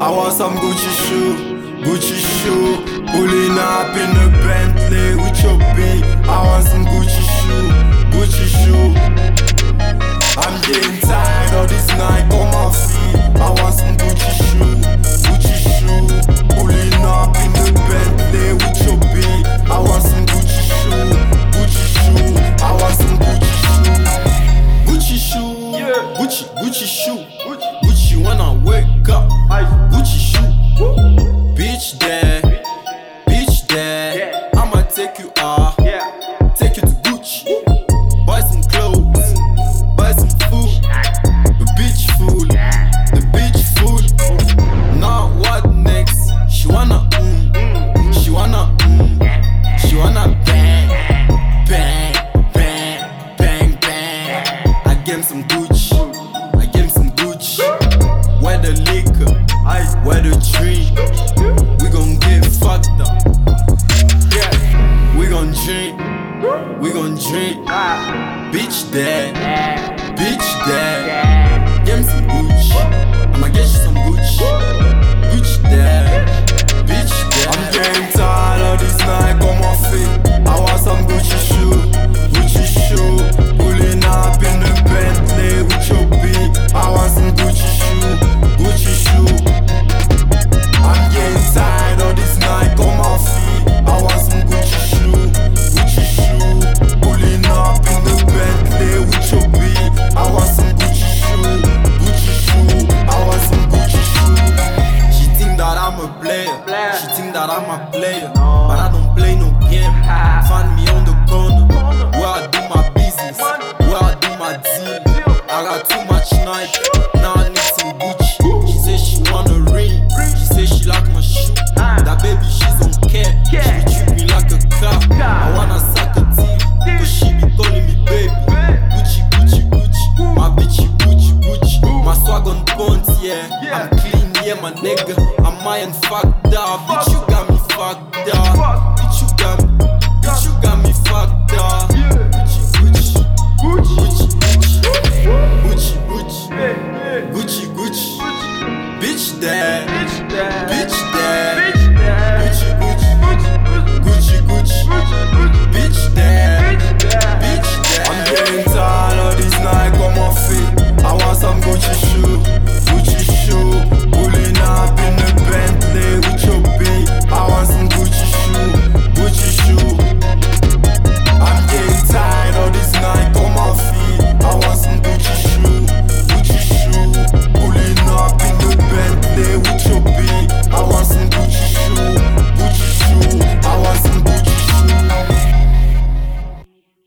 I want some Gucci shoe, Gucci shoe. Pulling up in a Bentley with your B. I want some Gucci shoe. The liquor, where the drink, we gon' get fucked up. Yeah, we gon' drink, we gon' drink. Ah. Bitch dead, Yeah. bitch. Yeah. Get me some Gucci. I'ma get you some Gucci. Gucci there. Bitch there. I'm getting tired of this night on my feet. Got too much night. Now I need some Gucci. She say she wanna ring. She say she like my shoe. Ah. That baby, she don't care. She treat me like a car. I wanna suck a teeth. Cause she be calling me baby. Gucci, Gucci, Gucci. My bitchy, Gucci, Gucci. My swag on point, yeah. Yeah. I'm clean, yeah, my nigga. I'm iron fucked up. Bitch, you got me fucked up.